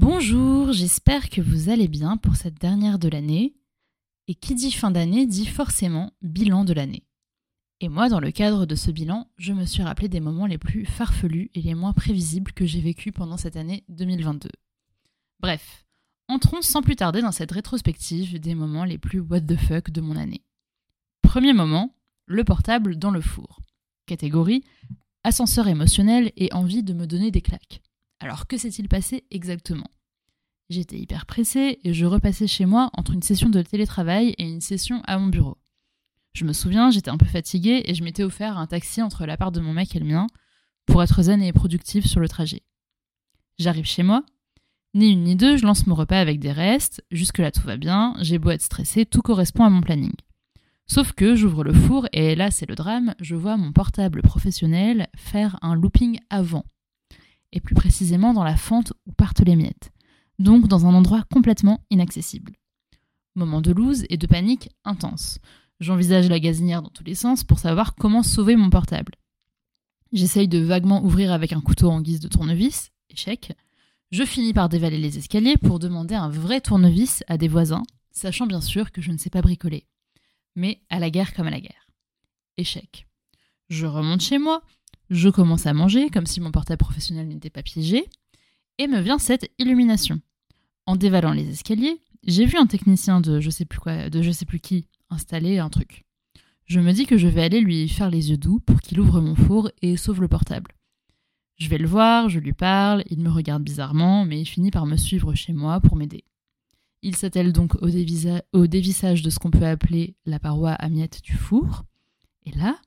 Bonjour, j'espère que vous allez bien pour cette dernière de l'année. Et qui dit fin d'année dit forcément bilan de l'année. Et moi, dans le cadre de ce bilan, je me suis rappelé des moments les plus farfelus et les moins prévisibles que j'ai vécus pendant cette année 2022. Bref, entrons sans plus tarder dans cette rétrospective des moments les plus what the fuck de mon année. Premier moment, le portable dans le four. Catégorie ascenseur émotionnel et envie de me donner des claques. Alors que s'est-il passé exactement? J'étais hyper pressée et je repassais chez moi entre une session de télétravail et une session à mon bureau. Je me souviens, j'étais un peu fatiguée et je m'étais offert un taxi entre la part de mon mec et le mien pour être zen et productive sur le trajet. J'arrive chez moi, ni une ni deux, je lance mon repas avec des restes, jusque-là tout va bien, j'ai beau être stressée, tout correspond à mon planning. Sauf que j'ouvre le four et là c'est le drame, je vois mon portable professionnel faire un looping avant. Et plus précisément dans la fente où partent les miettes. Donc dans un endroit complètement inaccessible. Moment de loose et de panique intense. J'envisage la gazinière dans tous les sens pour savoir comment sauver mon portable. J'essaye de vaguement ouvrir avec un couteau en guise de tournevis, échec. Je finis par dévaler les escaliers pour demander un vrai tournevis à des voisins, sachant bien sûr que je ne sais pas bricoler. Mais à la guerre comme à la guerre. Échec. Je remonte chez moi, je commence à manger comme si mon portable professionnel n'était pas piégé, et me vient cette illumination. En dévalant les escaliers, j'ai vu un technicien de je sais plus quoi, de je sais plus qui installer un truc. Je me dis que je vais aller lui faire les yeux doux pour qu'il ouvre mon four et sauve le portable. Je vais le voir, je lui parle, il me regarde bizarrement, mais il finit par me suivre chez moi pour m'aider. Il s'attelle donc au, au, dévissage de ce qu'on peut appeler la paroi à miettes du four. Et là,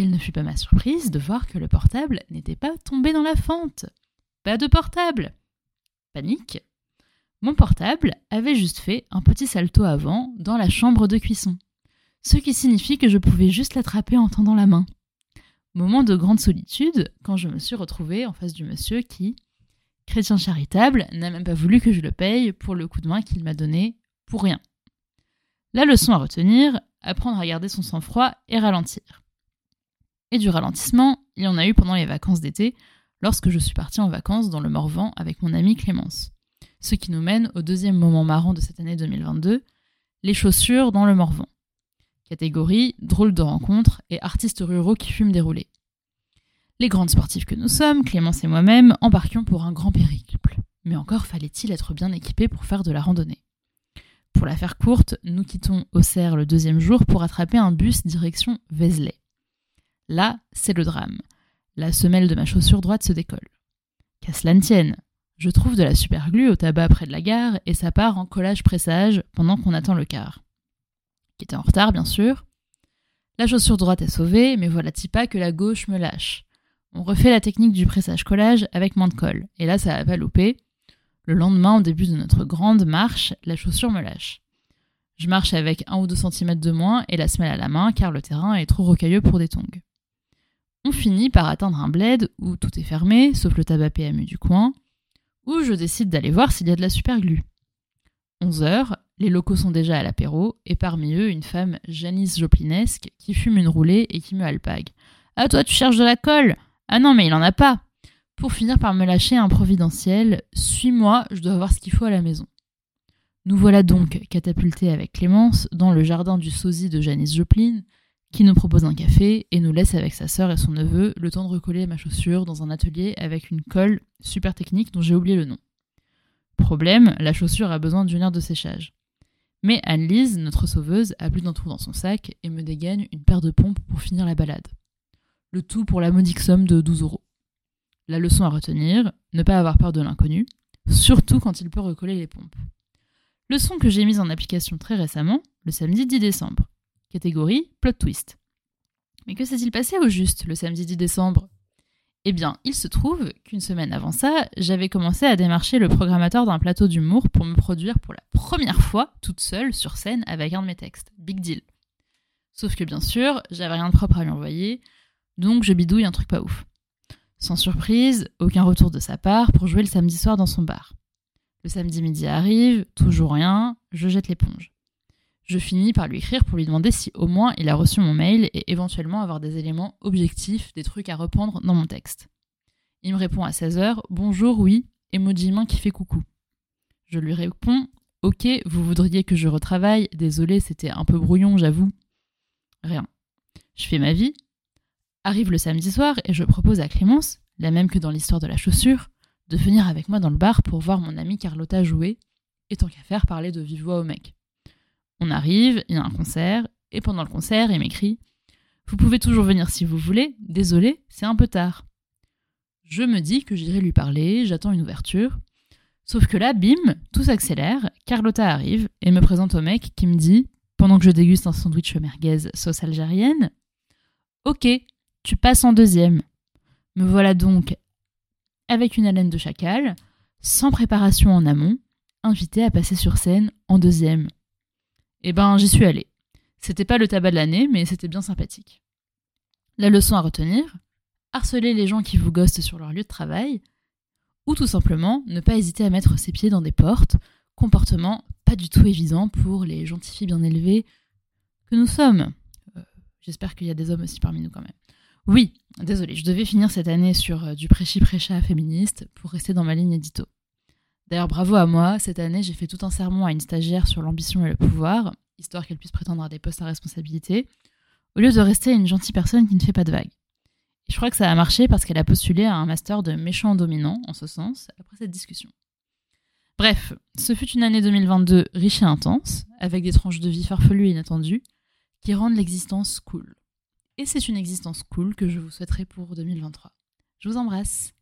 quelle ne fut pas ma surprise de voir que le portable n'était pas tombé dans la fente. Pas de portable. Panique. Mon portable avait juste fait un petit salto avant dans la chambre de cuisson. Ce qui signifie que je pouvais juste l'attraper en tendant la main. Moment de grande solitude quand je me suis retrouvée en face du monsieur qui, chrétien charitable, n'a même pas voulu que je le paye pour le coup de main qu'il m'a donné pour rien. La leçon à retenir, apprendre à garder son sang-froid et ralentir. Et du ralentissement, il y en a eu pendant les vacances d'été, lorsque je suis partie en vacances dans le Morvan avec mon amie Clémence ce qui nous mène au deuxième moment marrant de cette année 2022, les chaussures dans le Morvan. Catégorie drôle de rencontre et artistes ruraux qui fument des roulés. Les grandes sportives que nous sommes, Clémence et moi-même, embarquions pour un grand périple. Mais encore fallait-il être bien équipé pour faire de la randonnée. Pour la faire courte, nous quittons Auxerre le deuxième jour pour attraper un bus direction Vézelay. Là, c'est le drame. La semelle de ma chaussure droite se décolle. Qu'à cela ne tienne, je trouve de la superglue au tabac près de la gare et ça part en collage pressage pendant qu'on attend le car. Qui était en retard, bien sûr. La chaussure droite est sauvée, mais voilà pas que la gauche me lâche. On refait la technique du pressage-collage avec moins de colle, et là ça a pas loupé. Le lendemain, au début de notre grande marche, la chaussure me lâche. Je marche avec un ou deux centimètres de moins et la semelle à la main car le terrain est trop rocailleux pour des tongs. On finit par atteindre un bled où tout est fermé, sauf le tabac PMU du coin, où je décide d'aller voir s'il y a de la superglue. 11 heures, les locaux sont déjà à l'apéro, et parmi eux une femme Janice Joplinesque qui fume une roulée et qui me alpague. Ah toi tu cherches de la colle Ah non mais il en a pas Pour finir par me lâcher un providentiel, suis-moi, je dois voir ce qu'il faut à la maison. Nous voilà donc catapultés avec Clémence dans le jardin du sosie de Janice Joplin, qui nous propose un café et nous laisse avec sa sœur et son neveu le temps de recoller ma chaussure dans un atelier avec une colle super technique dont j'ai oublié le nom. Problème, la chaussure a besoin d'une heure de séchage. Mais Anne-Lise, notre sauveuse, a plus d'un trou dans son sac et me dégaine une paire de pompes pour finir la balade. Le tout pour la modique somme de 12 euros. La leçon à retenir, ne pas avoir peur de l'inconnu, surtout quand il peut recoller les pompes. Leçon que j'ai mise en application très récemment, le samedi 10 décembre. Catégorie plot twist. Mais que s'est-il passé au juste le samedi 10 décembre? Eh bien, il se trouve qu'une semaine avant ça, j'avais commencé à démarcher le programmateur d'un plateau d'humour pour me produire pour la première fois toute seule sur scène avec un de mes textes. Big deal. Sauf que bien sûr, j'avais rien de propre à lui envoyer, donc je bidouille un truc pas ouf. Sans surprise, aucun retour de sa part pour jouer le samedi soir dans son bar. Le samedi midi arrive, toujours rien, je jette l'éponge je finis par lui écrire pour lui demander si au moins il a reçu mon mail et éventuellement avoir des éléments objectifs, des trucs à reprendre dans mon texte. Il me répond à 16h Bonjour, oui, emoji main qui fait coucou. Je lui réponds Ok, vous voudriez que je retravaille, désolé, c'était un peu brouillon, j'avoue. Rien. Je fais ma vie. Arrive le samedi soir et je propose à Clémence, la même que dans l'histoire de la chaussure, de venir avec moi dans le bar pour voir mon amie Carlotta jouer, et tant qu'à faire parler de vive voix au mec. On arrive, il y a un concert, et pendant le concert, il m'écrit Vous pouvez toujours venir si vous voulez, désolé, c'est un peu tard. Je me dis que j'irai lui parler, j'attends une ouverture. Sauf que là, bim, tout s'accélère, Carlotta arrive et me présente au mec qui me dit, pendant que je déguste un sandwich merguez sauce algérienne, Ok, tu passes en deuxième. Me voilà donc avec une haleine de chacal, sans préparation en amont, invité à passer sur scène en deuxième. Eh ben, j'y suis allée. C'était pas le tabac de l'année, mais c'était bien sympathique. La leçon à retenir harceler les gens qui vous ghostent sur leur lieu de travail, ou tout simplement ne pas hésiter à mettre ses pieds dans des portes, comportement pas du tout évident pour les gentils filles bien élevées que nous sommes. Euh, j'espère qu'il y a des hommes aussi parmi nous quand même. Oui, désolé, je devais finir cette année sur euh, du prêchi-prêcha féministe pour rester dans ma ligne édito. D'ailleurs, bravo à moi, cette année j'ai fait tout un sermon à une stagiaire sur l'ambition et le pouvoir, histoire qu'elle puisse prétendre à des postes à responsabilité, au lieu de rester une gentille personne qui ne fait pas de vagues. Et je crois que ça a marché parce qu'elle a postulé à un master de méchant dominant, en ce sens, après cette discussion. Bref, ce fut une année 2022 riche et intense, avec des tranches de vie farfelues et inattendues, qui rendent l'existence cool. Et c'est une existence cool que je vous souhaiterais pour 2023. Je vous embrasse.